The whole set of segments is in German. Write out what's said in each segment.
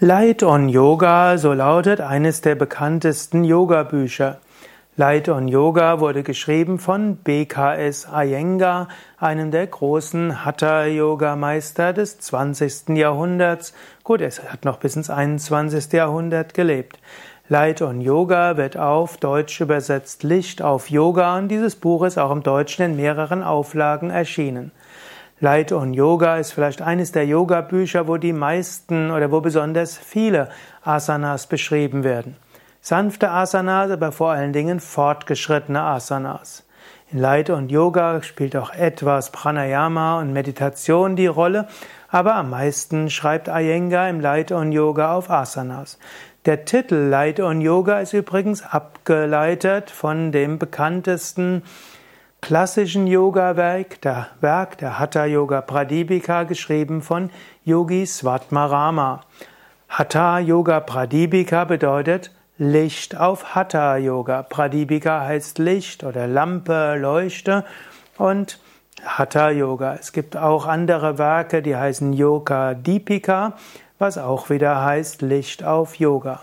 Light on Yoga, so lautet eines der bekanntesten Yoga-Bücher. Light on Yoga wurde geschrieben von BKS Iyengar, einem der großen Hatha-Yoga-Meister des 20. Jahrhunderts. Gut, er hat noch bis ins 21. Jahrhundert gelebt. Light on Yoga wird auf Deutsch übersetzt Licht auf Yoga und dieses Buch ist auch im Deutschen in mehreren Auflagen erschienen. Light on Yoga ist vielleicht eines der Yoga-Bücher, wo die meisten oder wo besonders viele Asanas beschrieben werden. Sanfte Asanas, aber vor allen Dingen fortgeschrittene Asanas. In Light on Yoga spielt auch etwas Pranayama und Meditation die Rolle, aber am meisten schreibt Iyengar im Light on Yoga auf Asanas. Der Titel Light on Yoga ist übrigens abgeleitet von dem bekanntesten klassischen Yoga-Werk, der Werk der Hatha Yoga Pradipika, geschrieben von Yogi Svatmarama. Hatha Yoga Pradipika bedeutet Licht auf Hatha Yoga. Pradipika heißt Licht oder Lampe, Leuchte und Hatha Yoga. Es gibt auch andere Werke, die heißen Yoga Deepika, was auch wieder heißt Licht auf Yoga.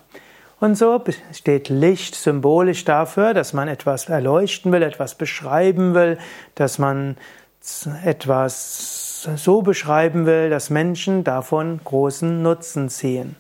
Und so steht Licht symbolisch dafür, dass man etwas erleuchten will, etwas beschreiben will, dass man etwas so beschreiben will, dass Menschen davon großen Nutzen ziehen.